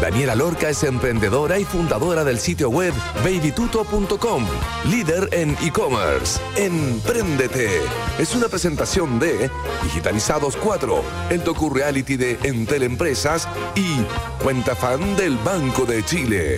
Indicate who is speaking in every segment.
Speaker 1: Daniela Lorca es emprendedora y fundadora del sitio web babytuto.com, líder en e-commerce. Empréndete. Es una presentación de Digitalizados 4, el docu-reality de Entel Empresas y Cuenta Fan del Banco de Chile.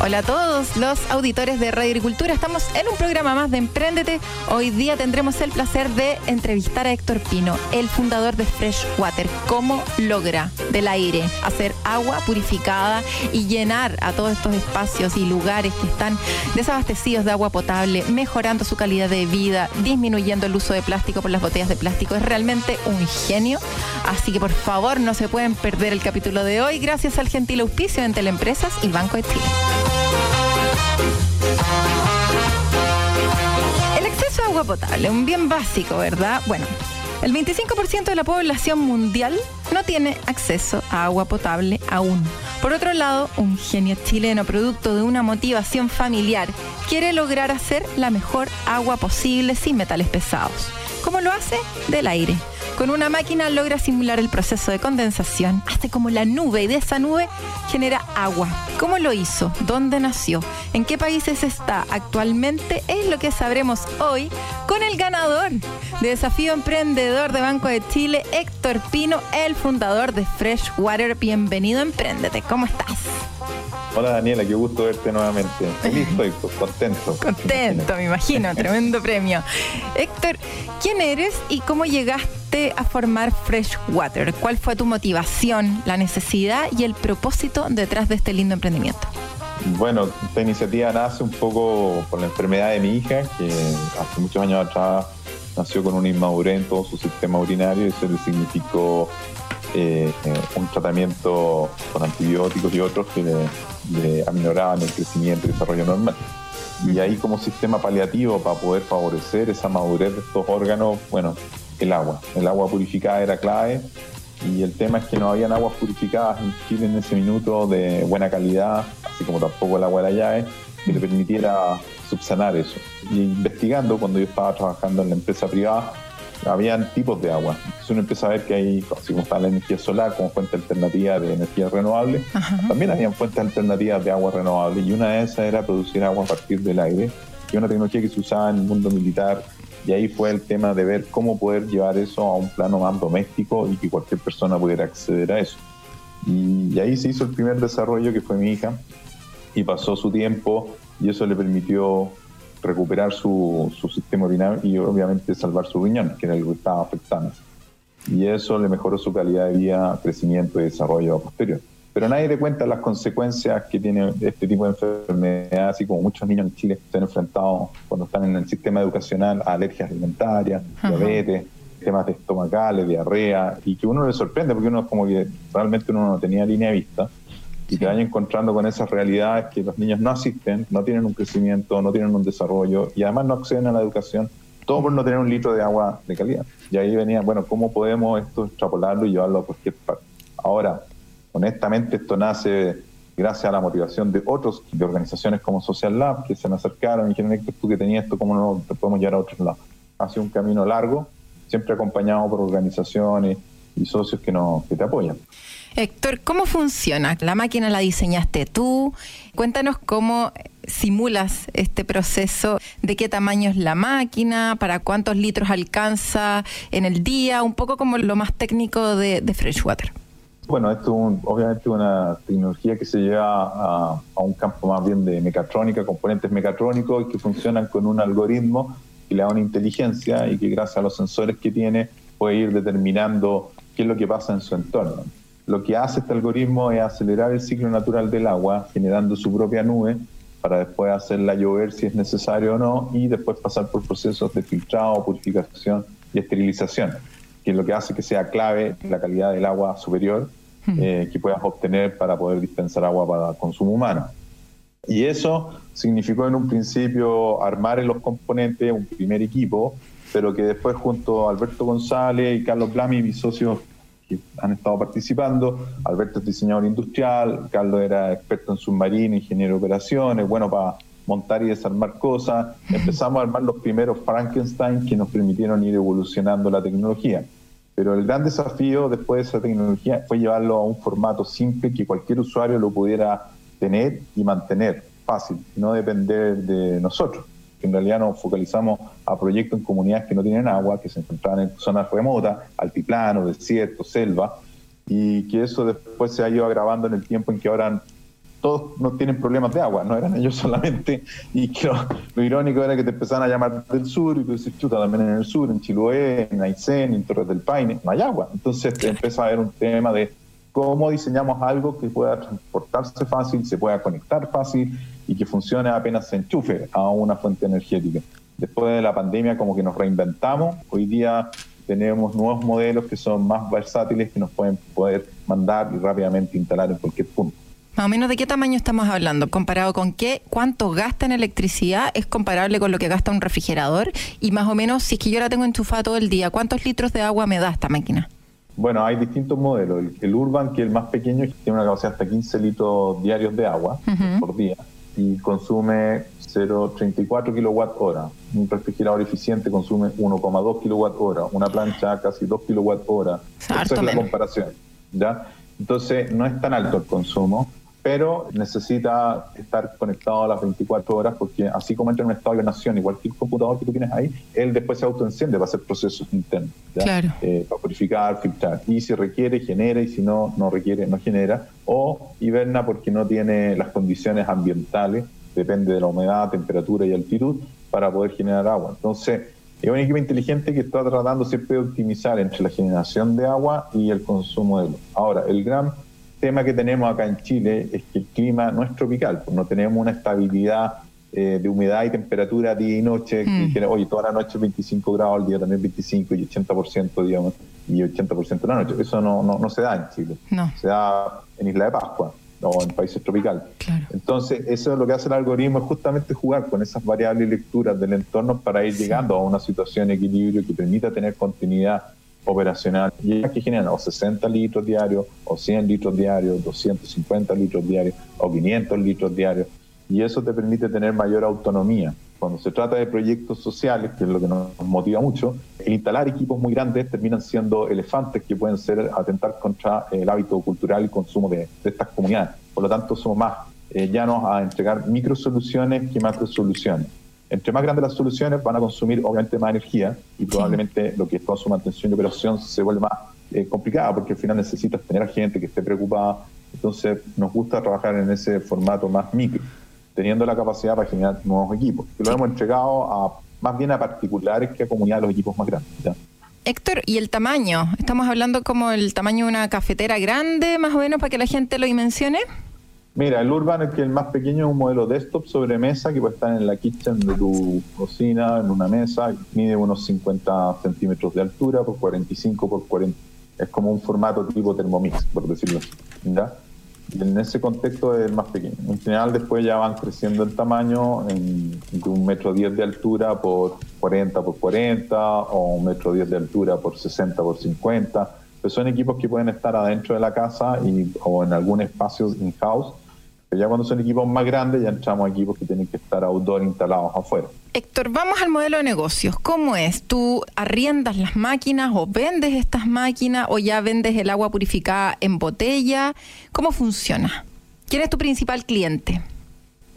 Speaker 2: Hola a todos los auditores de Radio Agricultura. Estamos en un programa más de Emprendete. Hoy día tendremos el placer de entrevistar a Héctor Pino, el fundador de Fresh Water. ¿Cómo logra del aire hacer agua purificada y llenar a todos estos espacios y lugares que están desabastecidos de agua potable, mejorando su calidad de vida, disminuyendo el uso de plástico por las botellas de plástico? Es realmente un genio. Así que por favor no se pueden perder el capítulo de hoy gracias al gentil auspicio de Teleempresas y Banco de Chile. El acceso a agua potable, un bien básico, ¿verdad? Bueno, el 25% de la población mundial no tiene acceso a agua potable aún. Por otro lado, un genio chileno, producto de una motivación familiar, quiere lograr hacer la mejor agua posible sin metales pesados. ¿Cómo lo hace? Del aire. Con una máquina logra simular el proceso de condensación, hace como la nube y de esa nube genera agua. ¿Cómo lo hizo? ¿Dónde nació? ¿En qué países está actualmente? Es lo que sabremos hoy con el ganador de Desafío Emprendedor de Banco de Chile, Héctor Pino, el fundador de Fresh Water. Bienvenido Emprendete. ¿Cómo estás?
Speaker 3: Hola Daniela, qué gusto verte nuevamente. Feliz estoy, pues, contento.
Speaker 2: Contento, me imagino, tremendo premio. Héctor, ¿quién eres y cómo llegaste a formar Fresh Water? ¿Cuál fue tu motivación, la necesidad y el propósito detrás de este lindo emprendimiento?
Speaker 3: Bueno, esta iniciativa nace un poco por la enfermedad de mi hija, que hace muchos años atrás nació con una inmadurez en todo su sistema urinario y eso le significó eh, un tratamiento con antibióticos y otros que le, le aminoraban el crecimiento y desarrollo normal. Y ahí como sistema paliativo para poder favorecer esa madurez de estos órganos, bueno, el agua. El agua purificada era clave y el tema es que no habían aguas purificadas en Chile en ese minuto de buena calidad, así como tampoco el agua de la llave, que le permitiera subsanar eso. Y investigando, cuando yo estaba trabajando en la empresa privada, habían tipos de agua. Entonces uno empieza a ver que hay, así como está la energía solar como fuente alternativa de energía renovable, también habían fuentes alternativas de agua renovable y una de esas era producir agua a partir del aire, que es una tecnología que se usaba en el mundo militar y ahí fue el tema de ver cómo poder llevar eso a un plano más doméstico y que cualquier persona pudiera acceder a eso. Y, y ahí se hizo el primer desarrollo que fue mi hija y pasó su tiempo y eso le permitió recuperar su, su, sistema urinario y obviamente salvar su riñón, que era el que estaba afectando. Y eso le mejoró su calidad de vida, crecimiento y desarrollo posterior. Pero nadie le cuenta las consecuencias que tiene este tipo de enfermedad, así como muchos niños en Chile se han enfrentado cuando están en el sistema educacional a alergias alimentarias, diabetes, temas estomacales, diarrea, y que uno le sorprende porque uno como que realmente uno no tenía línea de vista y te vaya encontrando con esas realidades que los niños no asisten, no tienen un crecimiento, no tienen un desarrollo y además no acceden a la educación, todo por no tener un litro de agua de calidad. Y ahí venía, bueno, ¿cómo podemos esto extrapolarlo y llevarlo a cualquier parte? Ahora, honestamente, esto nace gracias a la motivación de otros, de organizaciones como Social Lab, que se me acercaron y dijeron, Héctor, tú que tenías esto, ¿cómo no te podemos llevar a otros lados? Ha sido un camino largo, siempre acompañado por organizaciones y socios que, nos, que te apoyan.
Speaker 2: Héctor, ¿cómo funciona? ¿La máquina la diseñaste tú? Cuéntanos cómo simulas este proceso, de qué tamaño es la máquina, para cuántos litros alcanza en el día, un poco como lo más técnico de, Freshwater.
Speaker 3: Bueno, esto es un, obviamente una tecnología que se lleva a, a, un campo más bien de mecatrónica, componentes mecatrónicos que funcionan con un algoritmo que le da una inteligencia y que gracias a los sensores que tiene puede ir determinando qué es lo que pasa en su entorno. Lo que hace este algoritmo es acelerar el ciclo natural del agua, generando su propia nube, para después hacerla llover si es necesario o no, y después pasar por procesos de filtrado, purificación y esterilización, que es lo que hace que sea clave la calidad del agua superior eh, que puedas obtener para poder dispensar agua para consumo humano. Y eso significó en un principio armar en los componentes un primer equipo, pero que después junto a Alberto González y Carlos Blami, mis socios que han estado participando, Alberto es diseñador industrial, Carlos era experto en submarino, ingeniero de operaciones, bueno para montar y desarmar cosas, empezamos a armar los primeros Frankenstein que nos permitieron ir evolucionando la tecnología. Pero el gran desafío después de esa tecnología fue llevarlo a un formato simple que cualquier usuario lo pudiera tener y mantener fácil, no depender de nosotros. Que en realidad nos focalizamos a proyectos en comunidades que no tienen agua, que se encontraban en zonas remotas, altiplano, desierto, selva, y que eso después se ha ido agravando en el tiempo en que ahora todos no tienen problemas de agua, no eran ellos solamente, y que lo, irónico era que te empezaban a llamar del sur, y tú dices, chuta, también en el sur, en Chiloé, en Aysén, en Torres del Paine, no hay agua. Entonces te empieza a haber un tema de cómo diseñamos algo que pueda transportarse fácil, se pueda conectar fácil y que funcione apenas se enchufe a una fuente energética. Después de la pandemia como que nos reinventamos, hoy día tenemos nuevos modelos que son más versátiles que nos pueden poder mandar y rápidamente instalar en cualquier punto.
Speaker 2: Más o menos de qué tamaño estamos hablando, comparado con qué, cuánto gasta en electricidad, es comparable con lo que gasta un refrigerador y más o menos si es que yo la tengo enchufada todo el día, ¿cuántos litros de agua me da esta máquina?
Speaker 3: Bueno, hay distintos modelos. El, Urban, que es el más pequeño, tiene una capacidad hasta 15 litros diarios de agua por día y consume 0,34 kilowatt hora. Un refrigerador eficiente consume 1,2 kilowatt hora. Una plancha casi 2 kilowatt hora. Esa es la comparación. ¿ya? Entonces, no es tan alto el consumo pero necesita estar conectado a las 24 horas porque así como entra en un estado de nación y cualquier computador que tú tienes ahí, él después se autoenciende para hacer procesos internos, eh, para purificar, filtrar. Y si requiere, genera y si no, no requiere, no genera. O hiberna porque no tiene las condiciones ambientales, depende de la humedad, temperatura y altitud, para poder generar agua. Entonces, es un equipo inteligente que está tratando siempre de optimizar entre la generación de agua y el consumo de luz. Ahora, el gran tema que tenemos acá en Chile es que el clima no es tropical, pues no tenemos una estabilidad eh, de humedad y temperatura día y noche, mm. que, oye, toda la noche 25 grados, al día también 25 y 80%, digamos, y 80% de la noche. Eso no, no, se da en Chile. Se da en Isla de Pascua o en países tropicales. Entonces, eso es lo que hace el algoritmo, es justamente jugar con esas variables y lecturas del entorno para ir llegando a una situación de equilibrio que permita tener continuidad operacional y que generan o 60 litros diarios, o 100 litros diarios, 250 litros diarios, o 500 litros diarios. Y eso te permite tener mayor autonomía. Cuando se trata de proyectos sociales, que es lo que nos motiva mucho, el instalar equipos muy grandes terminan siendo elefantes que pueden ser atentar contra el hábito cultural y consumo de, estas comunidades. Por lo tanto, somos más eh, llanos a entregar micro soluciones que macro soluciones entre más grandes las soluciones, van a consumir obviamente más energía y probablemente lo que es toda su mantención y operación se vuelve más eh, complicada porque al final necesitas tener a gente que esté preocupada. Entonces nos gusta trabajar en ese formato más micro, teniendo la capacidad para generar nuevos equipos. Que lo hemos entregado a más bien a particulares que a comunidades de los equipos más grandes.
Speaker 2: Héctor, ¿y el tamaño? ¿Estamos hablando como el tamaño de una cafetera grande, más o menos, para que la gente lo dimensione?
Speaker 3: Mira, el Urban, es que el más pequeño, es un modelo desktop sobre mesa que puede estar en la kitchen de tu cocina, en una mesa, mide unos 50 centímetros de altura por 45 por 40. Es como un formato tipo Thermomix, por decirlo así. ¿ya? en ese contexto es el más pequeño. En general, después ya van creciendo en tamaño, en, de un metro diez de altura por 40 por 40, o un metro diez de altura por 60 por 50. Pero son equipos que pueden estar adentro de la casa y, o en algún espacio in-house ya cuando son equipos más grandes, ya entramos a equipos que tienen que estar outdoor instalados afuera.
Speaker 2: Héctor, vamos al modelo de negocios. ¿Cómo es? ¿Tú arriendas las máquinas o vendes estas máquinas o ya vendes el agua purificada en botella? ¿Cómo funciona? ¿Quién es tu principal cliente?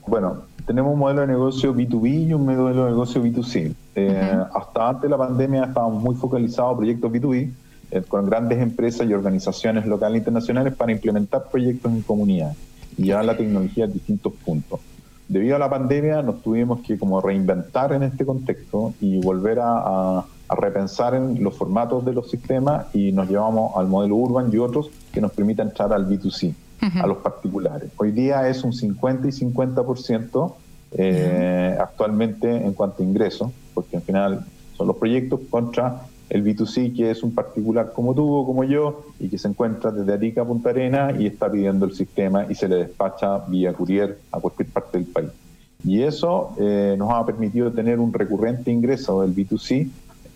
Speaker 3: Bueno, tenemos un modelo de negocio B2B y un modelo de negocio B2C. Eh, hasta antes de la pandemia estábamos muy focalizados en proyectos B2B eh, con grandes empresas y organizaciones locales e internacionales para implementar proyectos en comunidades y llevar la tecnología a distintos puntos. Debido a la pandemia nos tuvimos que como reinventar en este contexto y volver a, repensar en los formatos de los sistemas y nos llevamos al modelo Urban y otros que nos permitan entrar al B2C, a los particulares. Hoy día es un 50 y 50% eh, actualmente en cuanto a ingresos, porque al final son los proyectos contra el B2C, que es un particular como tú o como yo, y que se encuentra desde Arica a Punta Arena y está pidiendo el sistema y se le despacha vía courier a cualquier parte parte del país. Y eso eh, nos ha permitido tener un recurrente ingreso del B2C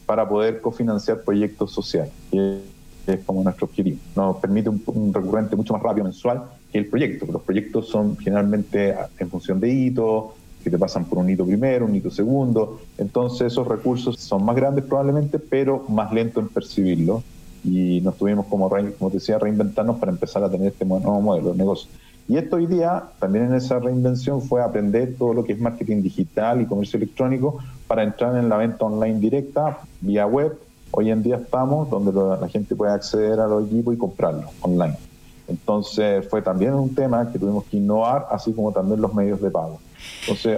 Speaker 3: para poder cofinanciar proyectos sociales, que es como nuestro objetivo. Nos permite un, recurrente mucho más rápido mensual que el proyecto. Los proyectos son generalmente en función de hitos, que te pasan por un hito primero, un hito segundo. Entonces esos recursos son más grandes probablemente, pero más lentos en percibirlo. Y nos tuvimos, como, como te decía, reinventarnos para empezar a tener este nuevo modelo de negocio. Y esto hoy día, también en esa reinvención, fue aprender todo lo que es marketing digital y comercio electrónico para entrar en la venta online directa vía web. Hoy en día estamos donde la gente puede acceder a los equipos y comprarlos online. Entonces fue también un tema que tuvimos que innovar, así como también los medios de pago. Entonces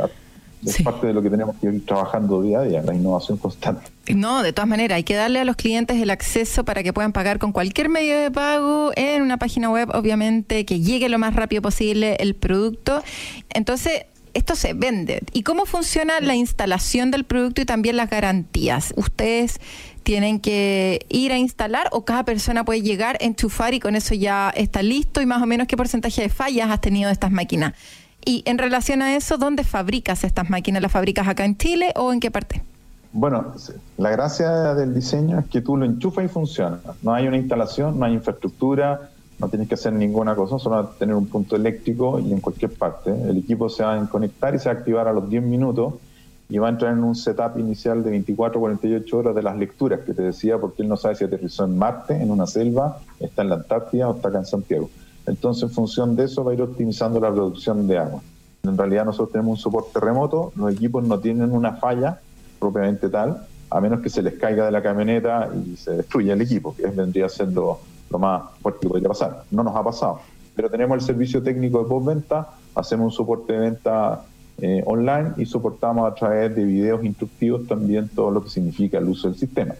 Speaker 3: es parte de lo que tenemos que ir trabajando día a día, la innovación constante.
Speaker 2: No, de todas maneras, hay que darle a los clientes el acceso para que puedan pagar con cualquier medio de pago en una página web, obviamente, que llegue lo más rápido posible el producto. Entonces, esto se vende. ¿Y cómo funciona la instalación del producto y también las garantías? ¿Ustedes tienen que ir a instalar o cada persona puede llegar, enchufar y con eso ya está listo? ¿Y más o menos qué porcentaje de fallas has tenido de estas máquinas? Y en relación a eso, ¿dónde fabricas estas máquinas? ¿Las fabricas acá en Chile o en qué parte?
Speaker 3: Bueno, la gracia del diseño es que tú lo enchufas y funciona. No hay una instalación, no hay infraestructura, no tienes que hacer ninguna cosa, solo tener un punto eléctrico y en cualquier parte. El equipo se va a conectar y se va a activar a los 10 minutos y va a entrar en un setup inicial de 24 48 horas de las lecturas que te decía, porque él no sabe si aterrizó en Marte, en una selva, está en la Antártida o está acá en Santiago. Entonces, en función de eso, va a ir optimizando la producción de agua. En realidad, nosotros tenemos un soporte remoto, los equipos no tienen una falla propiamente tal, a menos que se les caiga de la camioneta y se destruya el equipo, que vendría a ser lo, más fuerte que podría pasar. No nos ha pasado, pero tenemos el servicio técnico de postventa, hacemos un soporte de venta eh, online y soportamos a través de videos instructivos también todo lo que significa el uso del sistema.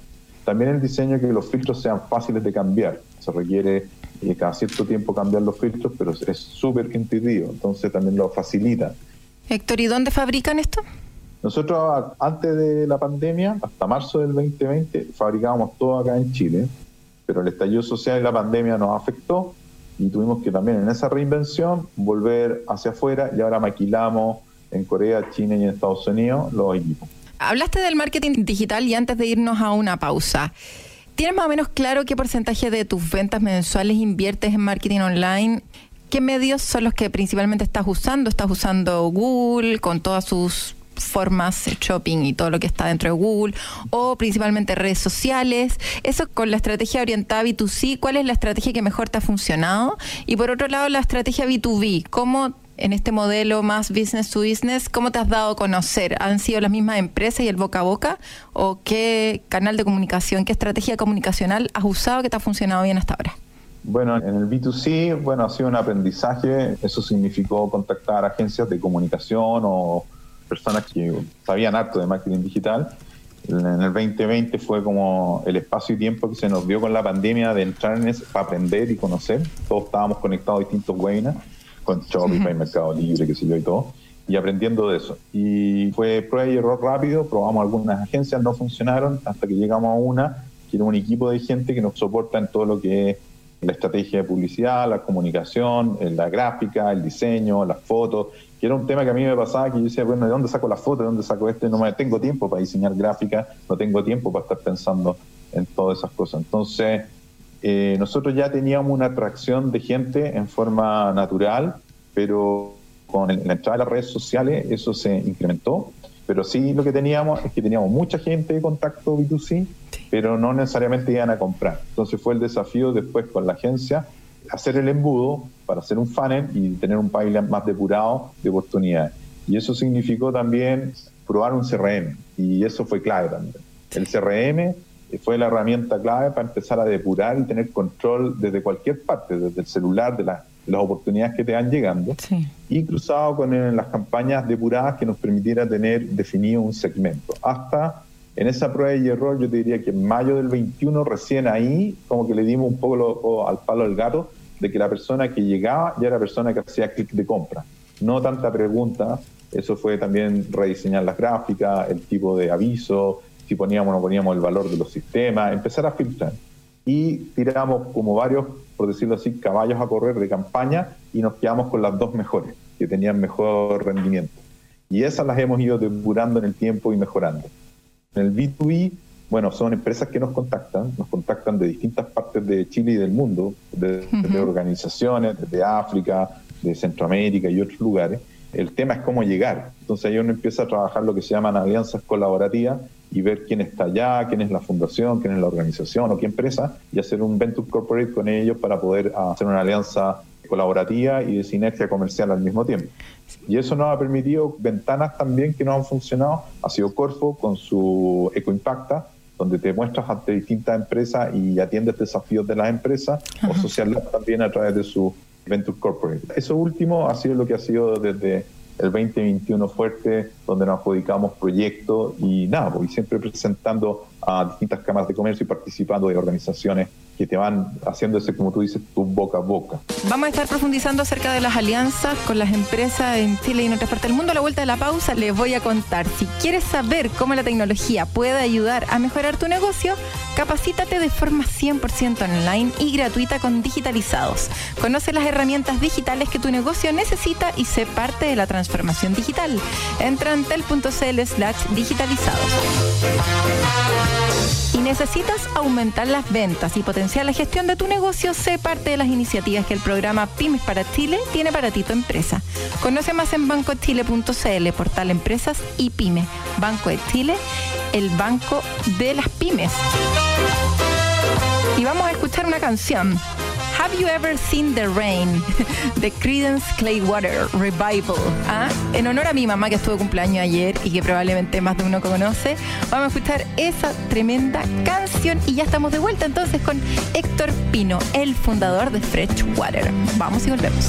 Speaker 3: También el diseño que los filtros sean fáciles de cambiar. Se requiere y cada cierto tiempo cambiar los filtros, pero es súper intuitivo, entonces también lo facilita.
Speaker 2: Héctor, ¿y dónde fabrican esto?
Speaker 3: Nosotros antes de la pandemia, hasta marzo del 2020, fabricábamos todo acá en Chile, pero el estallido social y la pandemia nos afectó y tuvimos que también en esa reinvención volver hacia afuera y ahora maquilamos en Corea, China y en Estados Unidos los equipos.
Speaker 2: Hablaste del marketing digital y antes de irnos a una pausa, ¿Tienes más o menos claro qué porcentaje de tus ventas mensuales inviertes en marketing online? ¿Qué medios son los que principalmente estás usando? ¿Estás usando Google con todas sus formas, shopping y todo lo que está dentro de Google, o principalmente redes sociales. Eso con la estrategia orientada B2C, ¿cuál es la estrategia que mejor te ha funcionado? Y por otro lado, la estrategia B2B, ¿cómo en este modelo más business to business, ¿cómo te has dado a conocer? ¿Han sido las mismas empresas y el boca a boca? ¿O qué canal de comunicación, qué estrategia comunicacional has usado que te ha funcionado bien hasta ahora?
Speaker 3: Bueno, en el B2C, bueno, ha sido un aprendizaje. Eso significó contactar agencias de comunicación o personas que sabían harto de marketing digital. En el 2020 fue como el espacio y tiempo que se nos dio con la pandemia de entrar en eso para aprender y conocer. Todos estábamos conectados a distintos webinars con Shopify, Mercado Libre, qué sé yo y todo, y aprendiendo de eso. Y fue prueba y error rápido, probamos algunas agencias, no funcionaron, hasta que llegamos a una, que era un equipo de gente que nos soporta en todo lo que es la estrategia de publicidad, la comunicación, la gráfica, el diseño, las fotos, que era un tema que a mí me pasaba, que yo decía, bueno, ¿de dónde saco la foto? ¿De dónde saco este? No me tengo tiempo para diseñar gráfica, no tengo tiempo para estar pensando en todas esas cosas. Entonces, eh, nosotros ya teníamos una atracción de gente en forma natural, pero con la entrada de las redes sociales eso se incrementó. Pero sí lo que teníamos es que teníamos mucha gente de contacto B2C, pero no necesariamente iban a comprar. Entonces fue el desafío después con la agencia hacer el embudo para hacer un funnel y tener un pipeline más depurado de oportunidades. Y eso significó también probar un CRM y eso fue clave también. El CRM fue la herramienta clave para empezar a depurar y tener control desde cualquier parte, desde el celular, de, las oportunidades que te van llegando, y cruzado con las campañas depuradas que nos permitiera tener definido un segmento. Hasta en esa prueba y error, yo te diría que en mayo del 21, recién ahí, como que le dimos un poco al palo del gato, de que la persona que llegaba ya era persona que hacía clic de compra. No tanta pregunta, eso fue también rediseñar las gráficas, el tipo de aviso, si poníamos o no poníamos el valor de los sistemas, empezar a filtrar. Y tiramos como varios, por decirlo así, caballos a correr de campaña y nos quedamos con las dos mejores, que tenían mejor rendimiento. Y esas las hemos ido depurando en el tiempo y mejorando. En el B2B, bueno, son empresas que nos contactan, nos contactan de distintas partes de Chile y del mundo, de, organizaciones, desde África, de Centroamérica y otros lugares. El tema es cómo llegar. Entonces ahí uno empieza a trabajar lo que se llaman alianzas colaborativas y ver quién está allá, quién es la fundación, quién es la organización o qué empresa y hacer un venture corporate con ellos para poder hacer una alianza colaborativa y de sinergia comercial al mismo tiempo. Y eso nos ha permitido ventanas también que no han funcionado. Ha sido Corfo con su EcoImpacta, donde te muestras ante distintas empresas y atiendes desafíos de las empresas, o Social Lab también a través de su Venture Corporate. Eso último ha sido lo que ha sido desde el 2021 fuerte, donde nos adjudicamos proyectos y nada, pues, siempre presentando a distintas cámaras de comercio y participando de organizaciones que te van haciendo ese, como tú dices, tu boca a boca.
Speaker 4: Vamos a estar profundizando acerca de las alianzas con las empresas en Chile y en otras partes del mundo. A la vuelta de la pausa les voy a contar. Si quieres saber cómo la tecnología puede ayudar a mejorar tu negocio, capacítate de forma 100% online y gratuita con Digitalizados. Conoce las herramientas digitales que tu negocio necesita y sé parte de la transformación digital. Entra en tel.cl slash digitalizados. Y necesitas aumentar las ventas y potenciar la gestión de tu negocio, sé parte de las iniciativas que el programa Pymes para Chile tiene para ti tu empresa. Conoce más en bancochile.cl, portal Empresas y Pymes. Banco de Chile, el banco de las pymes. Y vamos a escuchar una canción. Have You Ever Seen the Rain? de Credence Claywater Revival. ¿Ah? En honor a mi mamá que estuvo cumpleaños ayer y que probablemente más de uno conoce, vamos a escuchar esa tremenda canción y ya estamos de vuelta entonces con Héctor Pino, el fundador de Freshwater. Vamos y volvemos.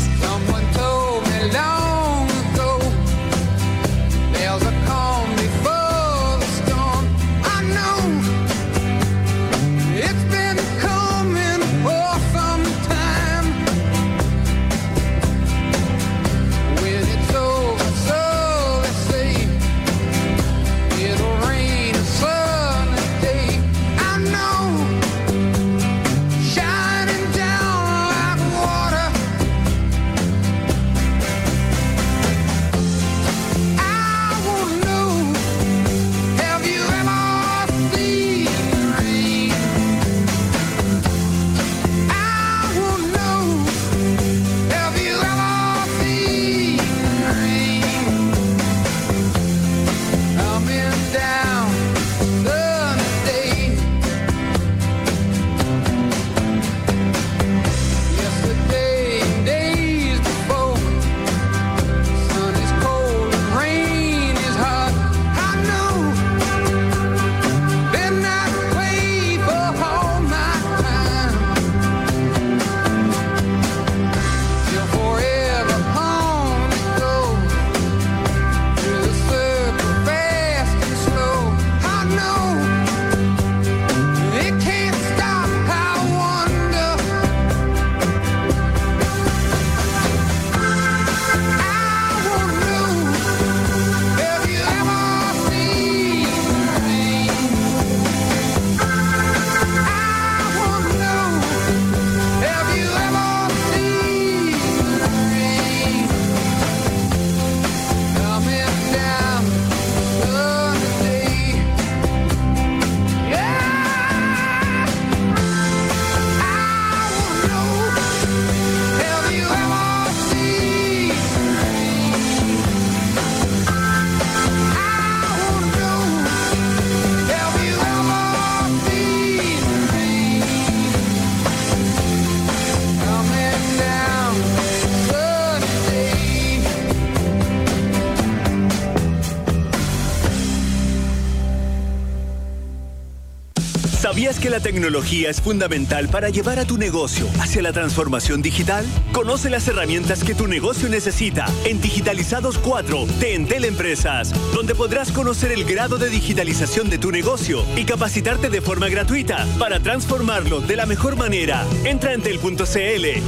Speaker 5: La tecnología es fundamental para llevar a tu negocio hacia la transformación digital? Conoce las herramientas que tu negocio necesita en Digitalizados 4 de Entel Empresas, donde podrás conocer el grado de digitalización de tu negocio y capacitarte de forma gratuita para transformarlo de la mejor manera. Entra en entel.cl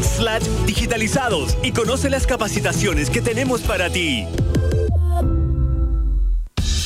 Speaker 5: slash digitalizados y conoce las capacitaciones que tenemos para ti.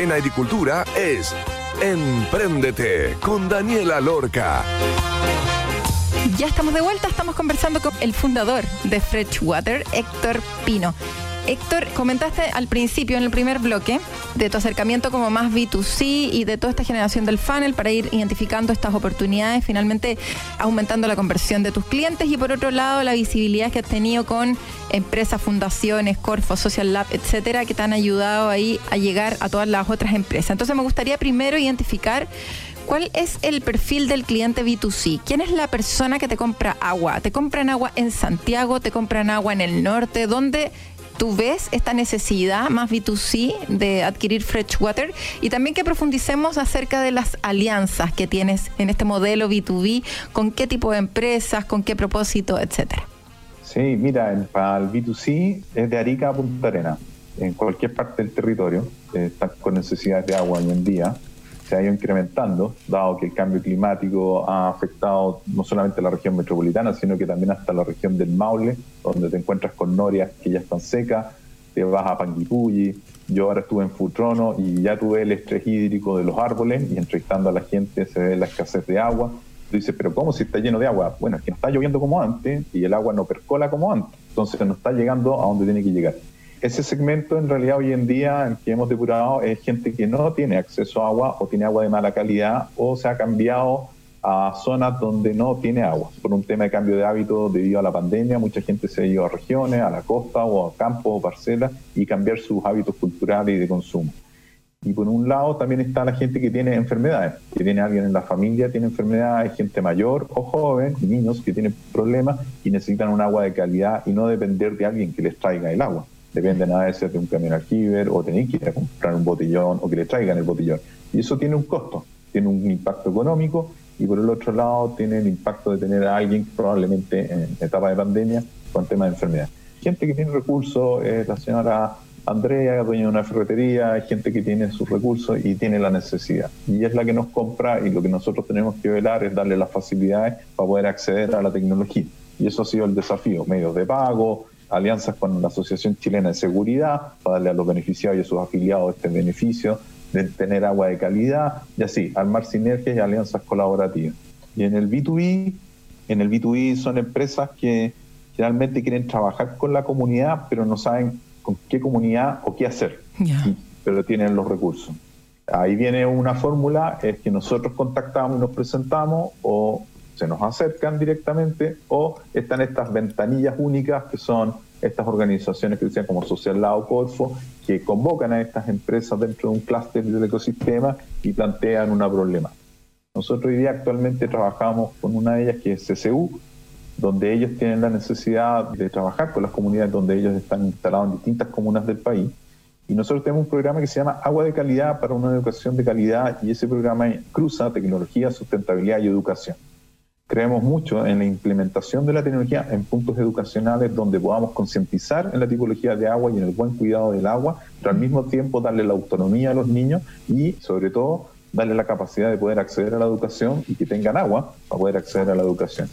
Speaker 1: En agricultura es Empréndete con Daniela Lorca.
Speaker 2: Ya estamos de vuelta, estamos conversando con el fundador de Freshwater, Héctor Pino. Héctor, comentaste al principio, en el primer bloque, de tu acercamiento como más B2C y de toda esta generación del funnel para ir identificando estas oportunidades, finalmente aumentando la conversión de tus clientes y por otro lado la visibilidad que has tenido con empresas, fundaciones, Corfo, Social Lab, etcétera, que te han ayudado ahí a llegar a todas las otras empresas. Entonces me gustaría primero identificar ¿Cuál es el perfil del cliente B2C? ¿Quién es la persona que te compra agua? ¿Te compran agua en Santiago? ¿Te compran agua en el norte? ¿Dónde tú ves esta necesidad más B2C de adquirir Freshwater y también que profundicemos acerca de las alianzas que tienes en este modelo B2B, con qué tipo de empresas, con qué propósito, etcétera.
Speaker 3: Sí, mira, para el B2C es de Arica a Punta Arena, en cualquier parte del territorio, eh, está con necesidades de agua hoy en día se ha ido incrementando, dado que el cambio climático ha afectado no solamente la región metropolitana, sino que también hasta la región del Maule, donde te encuentras con norias que ya están secas, te vas a Panguipulli, yo ahora estuve en Futrono y ya tuve el estrés hídrico de los árboles y entrevistando a la gente se ve la escasez de agua. Tú dices, pero ¿cómo si está lleno de agua? Bueno, es que no está lloviendo como antes y el agua no percola como antes, entonces no está llegando a donde tiene que llegar ese segmento en realidad hoy en día el que hemos depurado es gente que no tiene acceso a agua o tiene agua de mala calidad o se ha cambiado a zonas donde no tiene agua. Por un tema de cambio de hábito debido a la pandemia, mucha gente se ha ido a regiones, a la costa o a campos o parcelas y cambiar sus hábitos culturales y de consumo. Y por un lado también está la gente que tiene enfermedades, que tiene alguien en la familia, tiene enfermedades, gente mayor o joven, niños que tienen problemas y necesitan un agua de calidad y no depender de alguien que les traiga el agua dependen a veces de un camión alquiler o tener que ir a comprar un botellón o que le traigan el botellón. Y eso tiene un costo, tiene un impacto económico y por el otro lado tiene el impacto de tener a alguien probablemente en etapa de pandemia con tema de enfermedad. Gente que tiene recursos, es la señora Andrea, dueña de una ferretería, gente que tiene sus recursos y tiene la necesidad. Y es la que nos compra y lo que nosotros tenemos que velar es darle las facilidades para poder acceder a la tecnología. Y eso ha sido el desafío, medios de pago, alianzas con la Asociación Chilena de Seguridad para darle a los beneficiarios y a sus afiliados este beneficio de tener agua de calidad y así, armar sinergias y alianzas colaborativas. Y en el B2B, en el B2B son empresas que generalmente quieren trabajar con la comunidad, pero no saben con qué comunidad o qué hacer, pero tienen los recursos. Ahí viene una fórmula, es que nosotros contactamos y nos presentamos o se nos acercan directamente o están estas ventanillas únicas que son estas organizaciones que decían como Social Lab Corfo, que convocan a estas empresas dentro de un clúster del ecosistema y plantean una problema. Nosotros hoy día actualmente trabajamos con una de ellas que es CCU, donde ellos tienen la necesidad de trabajar con las comunidades donde ellos están instalados en distintas comunas del país. Y nosotros tenemos un programa que se llama Agua de Calidad para una educación de calidad y ese programa cruza tecnología, sustentabilidad y educación creemos mucho en la implementación de la tecnología en puntos educacionales donde podamos concientizar en la tipología de agua y en el buen cuidado del agua, pero al mismo tiempo darle la autonomía a los niños y sobre todo darle la capacidad de poder acceder a la educación y que tengan agua para poder acceder a la educación.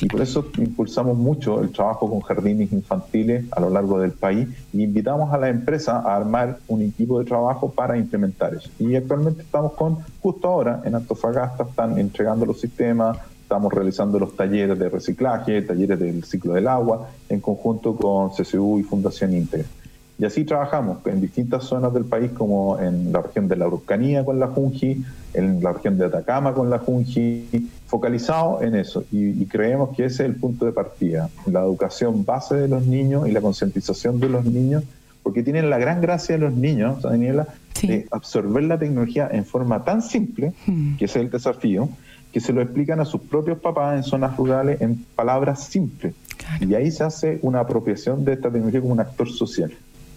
Speaker 3: Y por eso impulsamos mucho el trabajo con jardines infantiles a lo largo del país y invitamos a la empresa a armar un equipo de trabajo para implementar eso. Y actualmente estamos con, justo ahora en Antofagasta, están entregando los sistemas, estamos realizando los talleres de reciclaje, talleres del ciclo del agua, en conjunto con CCU y Fundación Íntegra. Y así trabajamos en distintas zonas del país, como en la región de la Araucanía con la Junji, en la región de Atacama con la Junji, focalizado en eso. Y, creemos que ese es el punto de partida, la educación base de los niños y la concientización de los niños, porque tienen la gran gracia de los niños, Daniela, de absorber la tecnología en forma tan simple, hmm. que ese es el desafío, que se lo explican a sus propios papás en zonas rurales en palabras simples. Y ahí se hace una apropiación de esta tecnología como un actor social.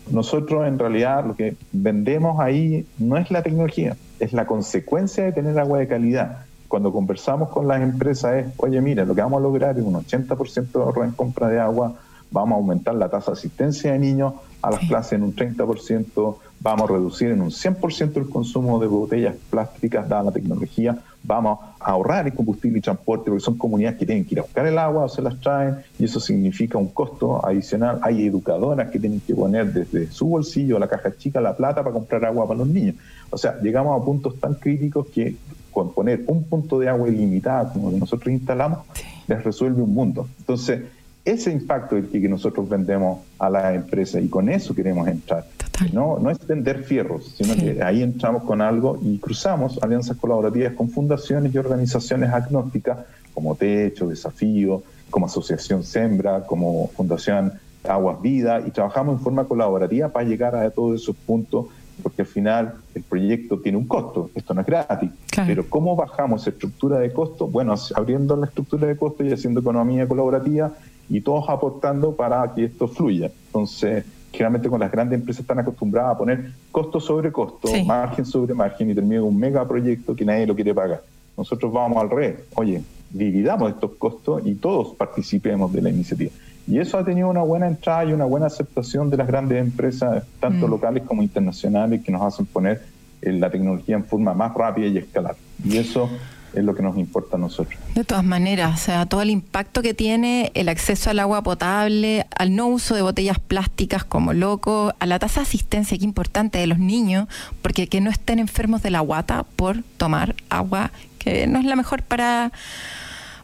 Speaker 3: Nosotros en realidad lo que vendemos ahí no es la tecnología, es la consecuencia de tener agua de calidad. Cuando conversamos con las empresas es, oye, mira, lo que vamos a lograr es un 80% de ahorro en compra de agua, vamos a aumentar la tasa de asistencia de niños a las clases en un 30%, vamos a reducir en un 100% el consumo de botellas plásticas dada la tecnología, vamos a ahorrar en combustible y transporte, porque son comunidades que tienen que ir a buscar el agua o se las traen, y eso significa un costo adicional. Hay educadoras que tienen que poner desde su bolsillo, la caja chica, la plata para comprar agua para los niños. O sea, llegamos a puntos tan críticos que con poner un punto de agua ilimitada como el que nosotros instalamos, les resuelve un mundo. Entonces, ese impacto es el que nosotros vendemos a las empresas y con eso queremos entrar. No, no es vender fierros, sino que ahí entramos con algo y cruzamos alianzas colaborativas con fundaciones y organizaciones agnósticas como Techo, Desafío, como Asociación Sembra, como Fundación Aguas Vida y trabajamos en forma colaborativa para llegar a todos esos puntos porque al final el proyecto tiene un costo, esto no es gratis, pero ¿cómo bajamos estructura de costo? Bueno, abriendo la estructura de costo y haciendo economía colaborativa y todos aportando para que esto fluya. Entonces, generalmente con las grandes empresas están acostumbradas a poner costo sobre costo, margen sobre margen y termina un megaproyecto que nadie lo quiere pagar. Nosotros vamos al revés, oye, dividamos estos costos y todos participemos de la iniciativa. Y eso ha tenido una buena entrada y una buena aceptación de las grandes empresas, tanto mm. locales como internacionales, que nos hacen poner la tecnología en forma más rápida y escalar. Y eso es lo que nos importa a nosotros.
Speaker 2: De todas maneras, o sea, todo el impacto que tiene el acceso al agua potable, al no uso de botellas plásticas como loco, a la tasa de asistencia, que importante, de los niños, porque que no estén enfermos de la guata por tomar agua que no es la mejor para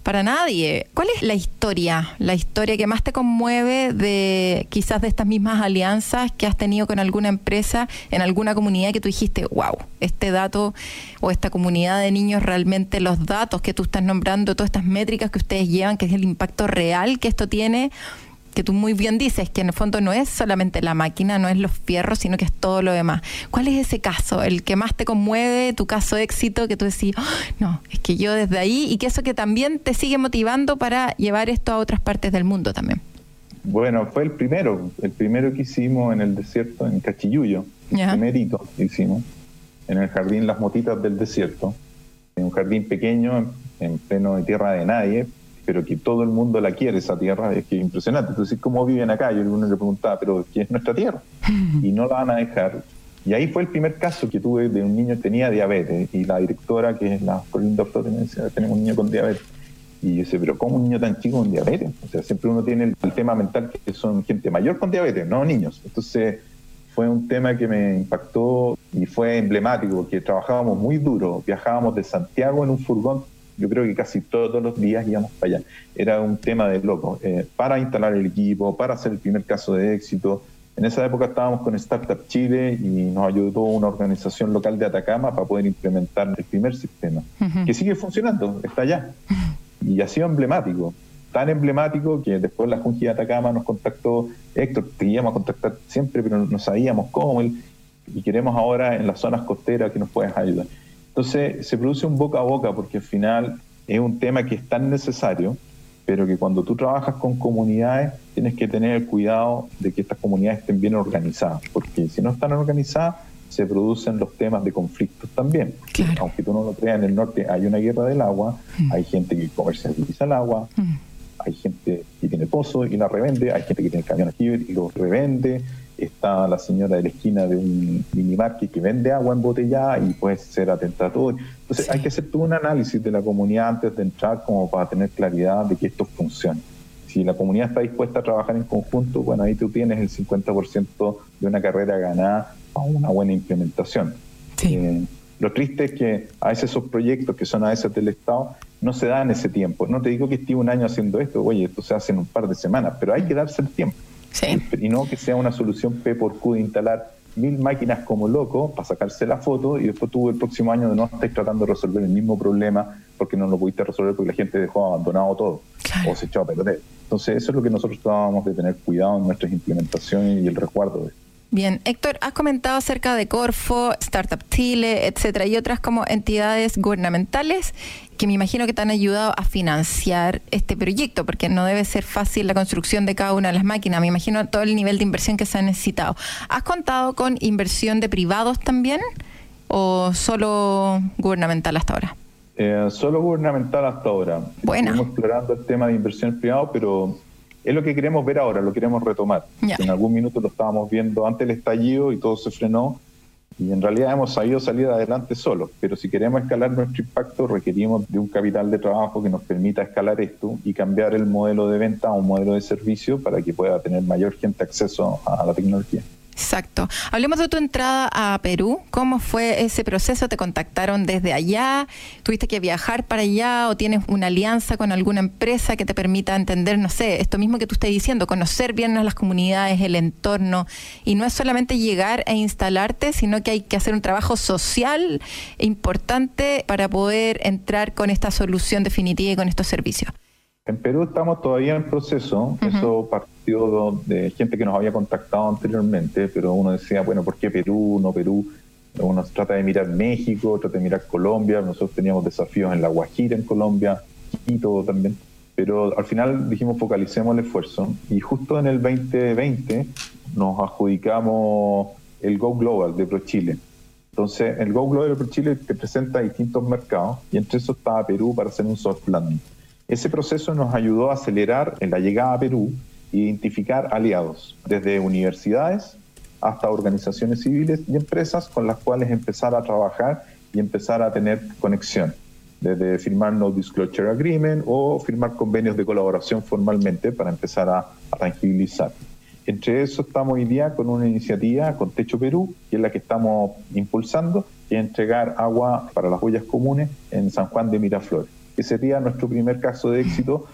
Speaker 2: para nadie. ¿Cuál es la historia, la historia que más te conmueve de quizás de estas mismas alianzas que has tenido con alguna empresa en alguna comunidad que tú dijiste, wow, este dato o esta comunidad de niños realmente los datos que tú estás nombrando, todas estas métricas que ustedes llevan, que es el impacto real que esto tiene que tú muy bien dices, que en el fondo no es solamente la máquina, no es los fierros, sino que es todo lo demás. ¿Cuál es ese caso, el que más te conmueve, tu caso de éxito, que tú decís, oh, no, es que yo desde ahí, y que eso que también te sigue motivando para llevar esto a otras partes del mundo también?
Speaker 3: Bueno, fue el primero, el primero que hicimos en el desierto, en Cachiyuyo, el primerito hicimos, en el jardín Las Motitas del Desierto, en un jardín pequeño, en pleno de tierra de nadie, pero que todo el mundo la quiere, esa tierra, es que es impresionante. Entonces, ¿cómo viven acá? Y uno le preguntaba, ¿pero qué es nuestra tierra? Y no la van a dejar. Y ahí fue el primer caso que tuve de un niño que tenía diabetes, y la directora, que es la Colin Doctor, me decía, tenemos un niño con diabetes. Y yo decía, pero ¿cómo un niño tan chico con diabetes? O sea, siempre uno tiene el, tema mental que son gente mayor con diabetes, no niños. Entonces, fue un tema que me impactó y fue emblemático, porque trabajábamos muy duro, viajábamos de Santiago en un furgón yo creo que casi todos los días íbamos para allá. Era un tema de loco, eh, para instalar el equipo, para hacer el primer caso de éxito. En esa época estábamos con Startup Chile y nos ayudó una organización local de Atacama para poder implementar el primer sistema, que sigue funcionando, está allá. Y ha sido emblemático, tan emblemático que después la Junta de Atacama nos contactó, Héctor, te íbamos a contactar siempre, pero no sabíamos cómo, y queremos ahora en las zonas costeras que nos puedas ayudar. Entonces se produce un boca a boca porque al final es un tema que es tan necesario, pero que cuando tú trabajas con comunidades tienes que tener el cuidado de que estas comunidades estén bien organizadas, porque si no están organizadas se producen los temas de conflictos también. Aunque tú no lo creas, en el norte hay una guerra del agua, mm. hay gente que comercializa el agua, mm. hay gente que tiene pozos y la revende, hay gente que tiene camiones y los revende, está la señora de la esquina de un minimarket que vende agua embotellada y puede ser atentatorio. Entonces hay que hacer todo un análisis de la comunidad antes de entrar como para tener claridad de que esto funcione. Si la comunidad está dispuesta a trabajar en conjunto, bueno, ahí tú tienes el 50% de una carrera ganada a una buena implementación. Eh, lo triste es que a veces esos proyectos que son a veces del Estado no se dan ese tiempo. No te digo que esté un año haciendo esto, oye, esto se hace en un par de semanas, pero hay que darse el tiempo. Y no que sea una solución P por Q de instalar mil máquinas como loco para sacarse la foto y después tuvo el próximo año de no estar tratando de resolver el mismo problema porque no lo pudiste resolver porque la gente dejó abandonado todo o se echó a perder. Entonces eso es lo que nosotros estábamos de tener cuidado en nuestras implementaciones y el resguardo de
Speaker 2: Bien, Héctor, has comentado acerca de Corfo, Startup Chile, etcétera, y otras como entidades gubernamentales que me imagino que te han ayudado a financiar este proyecto, porque no debe ser fácil la construcción de cada una de las máquinas. Me imagino todo el nivel de inversión que se ha necesitado. ¿Has contado con inversión de privados también o solo gubernamental hasta ahora?
Speaker 3: Eh, solo gubernamental hasta ahora.
Speaker 2: Bueno.
Speaker 3: Estamos explorando el tema de inversión privada, pero es lo que queremos ver ahora, lo queremos retomar. En algún minuto lo estábamos viendo antes del estallido y todo se frenó y en realidad hemos sabido salir adelante solos, pero si queremos escalar nuestro impacto requerimos de un capital de trabajo que nos permita escalar esto y cambiar el modelo de venta a un modelo de servicio para que pueda tener mayor gente acceso a la tecnología.
Speaker 2: Exacto. Hablemos de tu entrada a Perú. ¿Cómo fue ese proceso? ¿Te contactaron desde allá? ¿Tuviste que viajar para allá o tienes una alianza con alguna empresa que te permita entender, no sé, esto mismo que tú estás diciendo, conocer bien las comunidades, el entorno? Y no es solamente llegar e instalarte, sino que hay que hacer un trabajo social importante para poder entrar con esta solución definitiva y con estos servicios.
Speaker 3: En Perú estamos todavía en proceso. Eso partió de gente que nos había contactado anteriormente, pero uno decía, bueno, ¿por qué Perú, no Perú? Uno trata de mirar México, trata de mirar Colombia. Nosotros teníamos desafíos en La Guajira, en Colombia, Quito también. Pero al final dijimos, focalicemos el esfuerzo. Y justo en el 2020 nos adjudicamos el Go Global de ProChile. Entonces, el Go Global de ProChile te presenta distintos mercados y entre eso estaba Perú para hacer un soft landing. Ese proceso nos ayudó a acelerar en la llegada a Perú identificar aliados, desde universidades hasta organizaciones civiles y empresas con las cuales empezar a trabajar y empezar a tener conexión, desde firmar no disclosure agreement o firmar convenios de colaboración formalmente para empezar a, tangibilizar. Entre eso estamos hoy día con una iniciativa con Techo Perú, que es la que estamos impulsando, que es entregar agua para las huellas comunes en San Juan de Miraflores que sería nuestro primer caso de éxito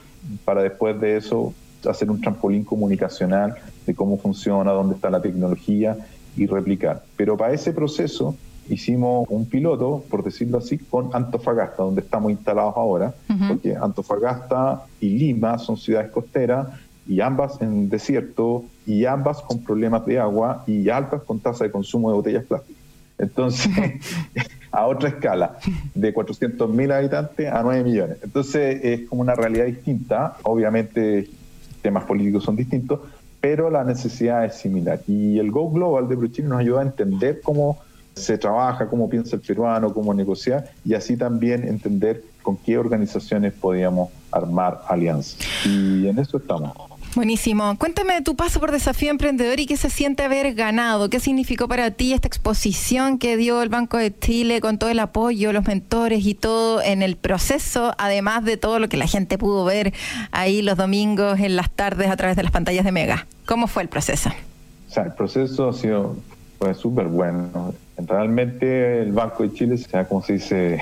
Speaker 3: para después de eso hacer un trampolín comunicacional de cómo funciona, dónde está la tecnología y replicar. Pero para ese proceso hicimos un piloto, por decirlo así, con Antofagasta, donde estamos instalados ahora, porque Antofagasta y Lima son ciudades costeras y ambas en desierto y ambas con problemas de agua y altas con tasa de consumo de botellas plásticas. Entonces, a otra escala, de 400.000 habitantes a 9 millones. Entonces es como una realidad distinta, obviamente temas políticos son distintos, pero la necesidad es similar. Y el Go Global de Bruchini nos ayuda a entender cómo se trabaja, cómo piensa el peruano, cómo negociar y así también entender con qué organizaciones podíamos armar alianzas. Y en eso estamos.
Speaker 2: Buenísimo. Cuéntame de tu paso por Desafío Emprendedor y qué se siente haber ganado. ¿Qué significó para ti esta exposición que dio el Banco de Chile con todo el apoyo, los mentores y todo en el proceso, además de todo lo que la gente pudo ver ahí los domingos en las tardes a través de las pantallas de Mega? ¿Cómo fue el proceso?
Speaker 3: O sea, el proceso ha sido fue súper bueno. Realmente el Banco de Chile, o sea, como se dice,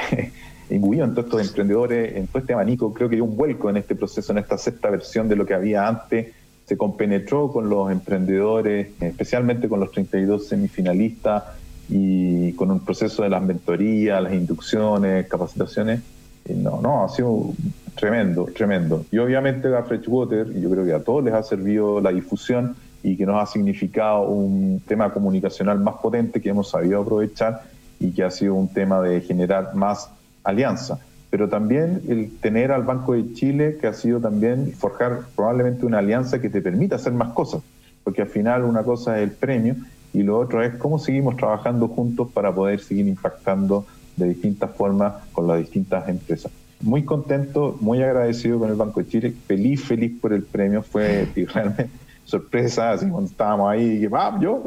Speaker 3: imbuido en todos estos emprendedores, en todo este abanico, creo que dio un vuelco en este proceso, en esta sexta versión de lo que había antes, se compenetró con los emprendedores, especialmente con los 32 semifinalistas y con un proceso de las mentorías, las inducciones, capacitaciones. No, no, ha sido tremendo, tremendo. Y obviamente a Freshwater, yo creo que a todos les ha servido la difusión y que nos ha significado un tema comunicacional más potente que hemos sabido aprovechar y que ha sido un tema de generar más alianza, pero también el tener al Banco de Chile, que ha sido también forjar probablemente una alianza que te permita hacer más cosas, porque al final una cosa es el premio y lo otro es cómo seguimos trabajando juntos para poder seguir impactando de distintas formas con las distintas empresas. Muy contento, muy agradecido con el Banco de Chile, feliz, feliz por el premio, fue realmente sorpresa, así cuando estábamos ahí, que, ah, yo,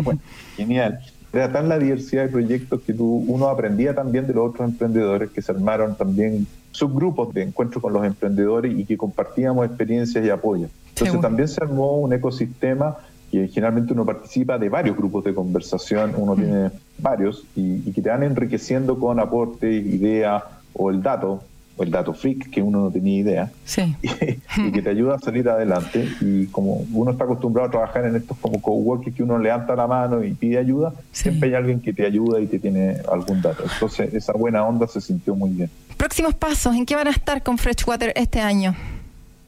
Speaker 3: genial era tan la diversidad de proyectos que tú, uno aprendía también de los otros emprendedores que se armaron también subgrupos de encuentros con los emprendedores y que compartíamos experiencias y apoyo. Entonces también se armó un ecosistema que generalmente uno participa de varios grupos de conversación, uno tiene varios y, y, que te van enriqueciendo con aportes, ideas o el dato o el dato freak que uno no tenía idea y, que te ayuda a salir adelante y como uno está acostumbrado a trabajar en estos como coworking que uno levanta la mano y pide ayuda siempre hay alguien que te ayuda y te tiene algún dato. Entonces esa buena onda se sintió muy bien.
Speaker 2: Próximos pasos en qué van a estar con Freshwater este año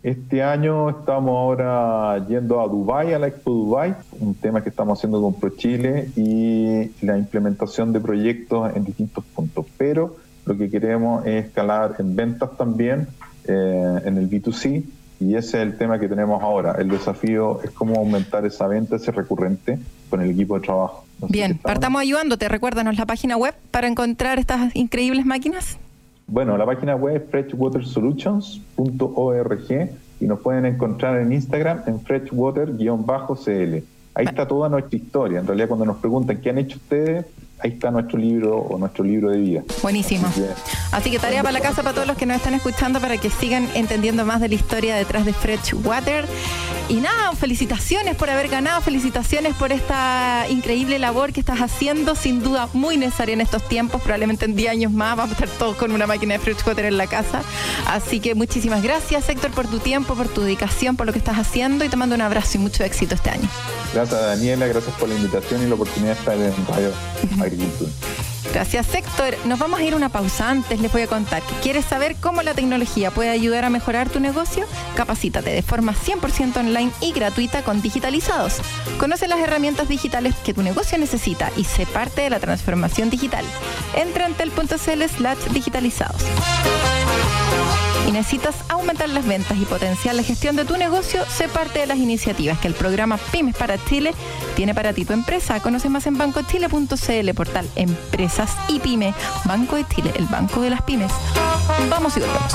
Speaker 3: Este año estamos ahora yendo a Dubai, a la Expo Dubai, un tema que estamos haciendo con ProChile y la implementación de proyectos en distintos puntos. Pero lo que queremos es escalar en ventas también, eh, en el B2C, y ese es el tema que tenemos ahora. El desafío es cómo aumentar esa venta, ese recurrente, con el equipo de trabajo.
Speaker 2: Bien, partamos ayudándote. Recuérdanos la página web para encontrar estas increíbles máquinas.
Speaker 3: Bueno, la página web es freshwatersolutions.org y nos pueden encontrar en Instagram en freshwater-cl. Ahí está toda nuestra historia. En realidad, cuando nos preguntan qué han hecho ustedes, ahí está nuestro libro o nuestro libro de vida.
Speaker 2: Buenísimo. Así que tarea para la casa para todos los que nos están escuchando para que sigan entendiendo más de la historia detrás de Freshwater. Y nada, felicitaciones por haber ganado, felicitaciones por esta increíble labor que estás haciendo, sin duda muy necesaria en estos tiempos, probablemente en 10 años más vamos a estar todos con una máquina de Freshwater en la casa. Así que muchísimas gracias Héctor por tu tiempo, por tu dedicación, por lo que estás haciendo y te mando un abrazo y mucho éxito este año.
Speaker 3: Gracias Daniela, gracias por la invitación y la oportunidad de estar en Radio
Speaker 2: Gracias, Héctor. Nos vamos a ir una pausa antes. Les voy a contar quieres saber cómo la tecnología puede ayudar a mejorar tu negocio. Capacítate de forma 100% online y gratuita con Digitalizados. Conoce las herramientas digitales que tu negocio necesita y sé parte de la transformación digital. Entra en tel.cl slash digitalizados y necesitas aumentar las ventas y potenciar la gestión de tu negocio, sé parte de las iniciativas que el programa Pymes para Chile tiene para ti tu empresa. Conoce más en bancochile.cl, portal Empresas y Pyme. Banco de Chile, el banco de las pymes. Vamos y volvemos.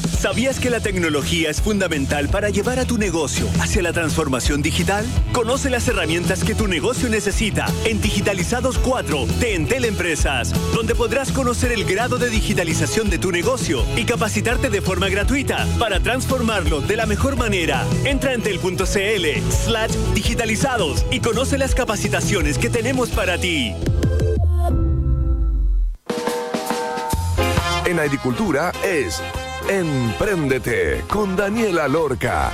Speaker 5: ¿Sabías que la tecnología es fundamental para llevar a tu negocio hacia la transformación digital? Conoce las herramientas que tu negocio necesita en Digitalizados 4 de Entel Empresas, donde podrás conocer el grado de digitalización de tu negocio y capacitarte de forma gratuita para transformarlo de la mejor manera. Entra en entel.cl slash digitalizados y conoce las capacitaciones que tenemos para ti.
Speaker 1: En agricultura es Empréndete con Daniela Lorca.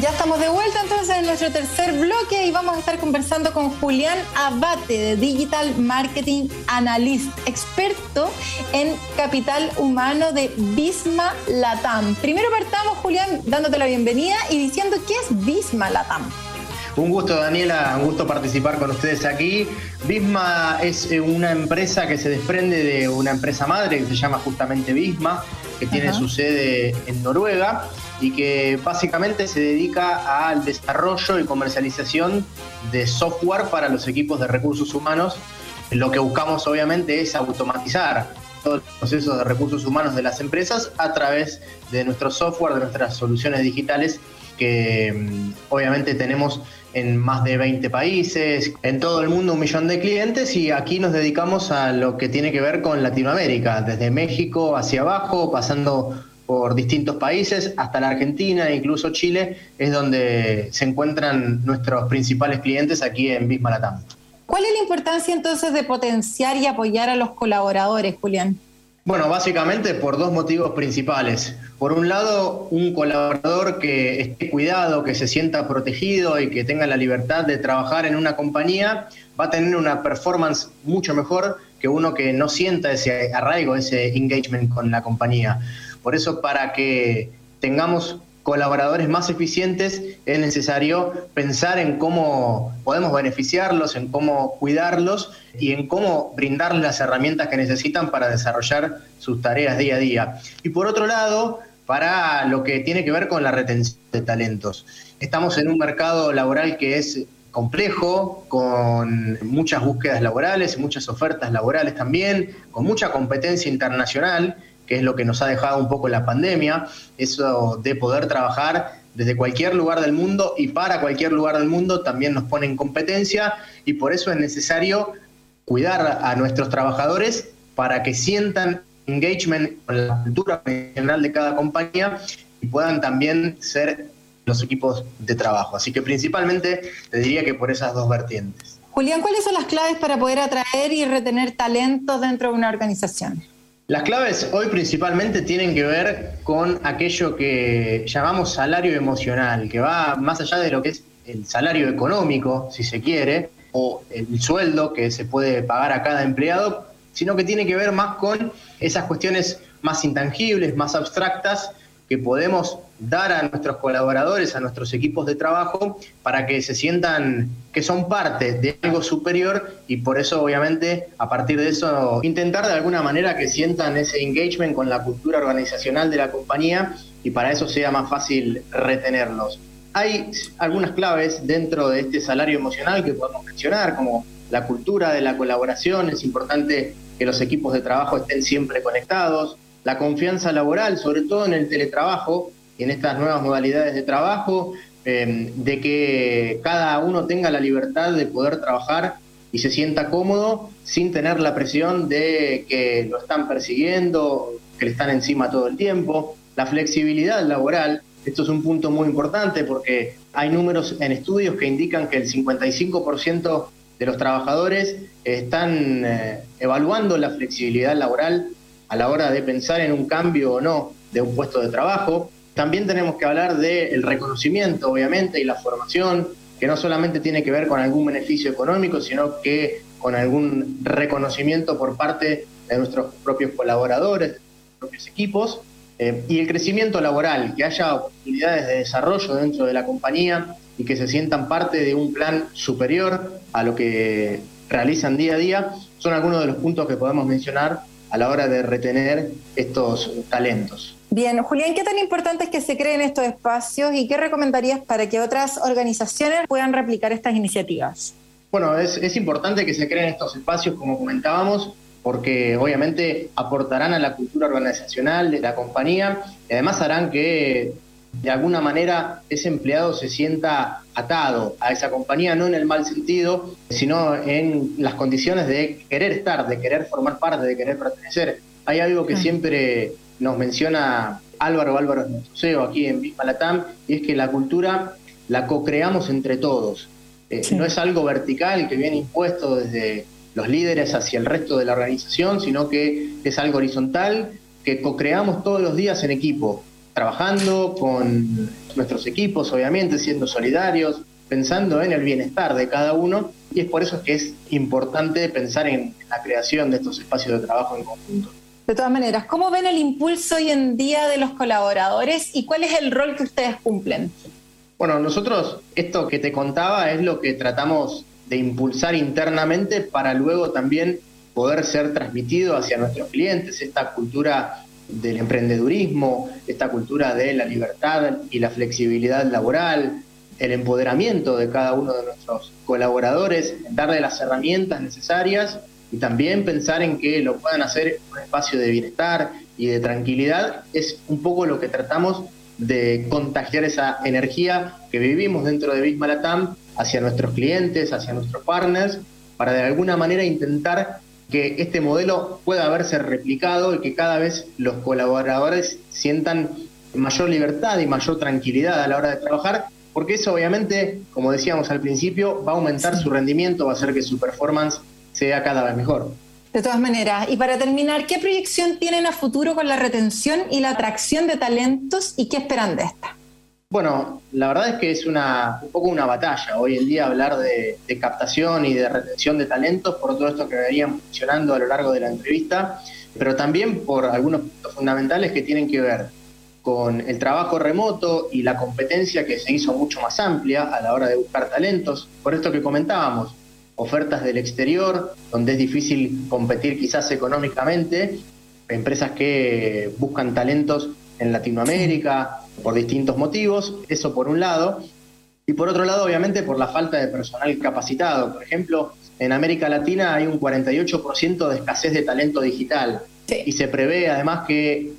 Speaker 2: Ya estamos de vuelta entonces en nuestro tercer bloque y vamos a estar conversando con Julián Abate de Digital Marketing Analyst, experto en capital humano de Bisma Latam. Primero partamos, Julián, dándote la bienvenida y diciendo qué es Bisma Latam.
Speaker 6: Un gusto, Daniela, un gusto participar con ustedes aquí. Bisma es eh, una empresa que se desprende de una empresa madre que se llama justamente Bisma, que tiene su sede en Noruega y que básicamente se dedica al desarrollo y comercialización de software para los equipos de recursos humanos. Lo que buscamos obviamente es automatizar todos los procesos de recursos humanos de las empresas a través de nuestro software, de nuestras soluciones digitales que mm, obviamente tenemos en más de 20 países, en todo el mundo un millón de clientes y aquí nos dedicamos a lo que tiene que ver con Latinoamérica, desde México hacia abajo, pasando por distintos países, hasta la Argentina, incluso Chile, es donde se encuentran nuestros principales clientes aquí en Bisma Latam.
Speaker 2: ¿Cuál es la importancia entonces de potenciar y apoyar a los colaboradores, Julián?
Speaker 6: Bueno, básicamente por dos motivos principales. Por un lado, un colaborador que esté cuidado, que se sienta protegido y que tenga la libertad de trabajar en una compañía, va a tener una performance mucho mejor que uno que no sienta ese arraigo, ese engagement con la compañía. Por eso, para que tengamos colaboradores más eficientes, es necesario pensar en cómo podemos beneficiarlos, en cómo cuidarlos y en cómo brindarles las herramientas que necesitan para desarrollar sus tareas día a día. Y por otro lado, para lo que tiene que ver con la retención de talentos. Estamos en un mercado laboral que es complejo, con muchas búsquedas laborales, muchas ofertas laborales también, con mucha competencia internacional que es lo que nos ha dejado un poco la pandemia, eso de poder trabajar desde cualquier lugar del mundo y para cualquier lugar del mundo también nos pone en competencia y por eso es necesario cuidar a nuestros trabajadores, para que sientan engagement con la cultura profesional de cada compañía y puedan también ser los equipos de trabajo. Así que principalmente te diría que por esas dos vertientes.
Speaker 2: Julián, ¿cuáles son las claves para poder atraer y retener talento dentro de una organización?
Speaker 6: Las claves hoy principalmente tienen que ver con aquello que llamamos salario emocional, que va más allá de lo que es el salario económico, si se quiere, o el sueldo que se puede pagar a cada empleado, sino que tiene que ver más con esas cuestiones más intangibles, más abstractas, que podemos dar a nuestros colaboradores, a nuestros equipos de trabajo, para que se sientan que son parte de algo superior y por eso obviamente a partir de eso intentar de alguna manera que sientan ese engagement con la cultura organizacional de la compañía y para eso sea más fácil retenerlos. Hay algunas claves dentro de este salario emocional que podemos mencionar, como la cultura de la colaboración, es importante que los equipos de trabajo estén siempre conectados, la confianza laboral, sobre todo en el teletrabajo y en estas nuevas modalidades de trabajo, em, de que cada uno tenga la libertad de poder trabajar y se sienta cómodo sin tener la presión de que lo están persiguiendo, que le están encima todo el tiempo. La flexibilidad laboral, esto es un punto muy importante porque hay números en estudios que indican que el 55% de los trabajadores están eh, evaluando la flexibilidad laboral a la hora de pensar en un cambio o no de un puesto de trabajo. También tenemos que hablar del reconocimiento, obviamente, y la formación, que no solamente tiene que ver con algún beneficio económico, sino que con algún reconocimiento por parte de nuestros propios colaboradores, de nuestros propios equipos, eh, y el crecimiento laboral, que haya oportunidades de desarrollo dentro de la compañía y que se sientan parte de un plan superior a lo que realizan día a día, son algunos de los puntos que podemos mencionar a la hora de retener estos talentos.
Speaker 2: Bien, Julián, ¿qué tan importante es que se creen estos espacios y qué recomendarías para que otras organizaciones puedan replicar estas iniciativas?
Speaker 6: Bueno, es, es importante que se creen estos espacios, como comentábamos, porque obviamente aportarán a la cultura organizacional de la compañía y además harán que de alguna manera ese empleado se sienta atado a esa compañía, no en el mal sentido, sino en las condiciones de querer estar, de querer formar parte, de querer pertenecer. Hay algo que siempre nos menciona Álvaro Álvaro CEO aquí en Latam, y es que la cultura la co-creamos entre todos. Eh, no es algo vertical que viene impuesto desde los líderes hacia el resto de la organización, sino que es algo horizontal que co-creamos todos los días en equipo trabajando con nuestros equipos, obviamente, siendo solidarios, pensando en el bienestar de cada uno y es por eso que es importante pensar en la creación de estos espacios de trabajo en conjunto.
Speaker 2: De todas maneras, ¿cómo ven el impulso hoy en día de los colaboradores y cuál es el rol que ustedes cumplen?
Speaker 6: Bueno, nosotros esto que te contaba es lo que tratamos de impulsar internamente para luego también poder ser transmitido hacia nuestros clientes, esta cultura del emprendedurismo, esta cultura de la libertad y la flexibilidad laboral, el empoderamiento de cada uno de nuestros colaboradores, darle las herramientas necesarias y también pensar en que lo puedan hacer un espacio de bienestar y de tranquilidad, es un poco lo que tratamos de contagiar esa energía que vivimos dentro de Big Latam hacia nuestros clientes, hacia nuestros partners, para de alguna manera intentar que este modelo pueda verse replicado y que cada vez los colaboradores sientan mayor libertad y mayor tranquilidad a la hora de trabajar, porque eso obviamente, como decíamos al principio, va a aumentar su rendimiento, va a hacer que su performance sea cada vez mejor.
Speaker 2: De todas maneras, y para terminar, ¿qué proyección tienen a futuro con la retención y la atracción de talentos y qué esperan de esta?
Speaker 6: Bueno, la verdad es que es una, un poco una batalla hoy en día hablar de, captación y de retención de talentos por todo esto que venían funcionando a lo largo de la entrevista, pero también por algunos puntos fundamentales que tienen que ver con el trabajo remoto y la competencia que se hizo mucho más amplia a la hora de buscar talentos, por esto que comentábamos, ofertas del exterior, donde es difícil competir quizás económicamente, empresas que buscan talentos en Latinoamérica, por distintos motivos, eso por un lado, y por otro lado, obviamente, por la falta de personal capacitado. Por ejemplo, en América Latina hay un 48% de escasez de talento digital y se prevé además que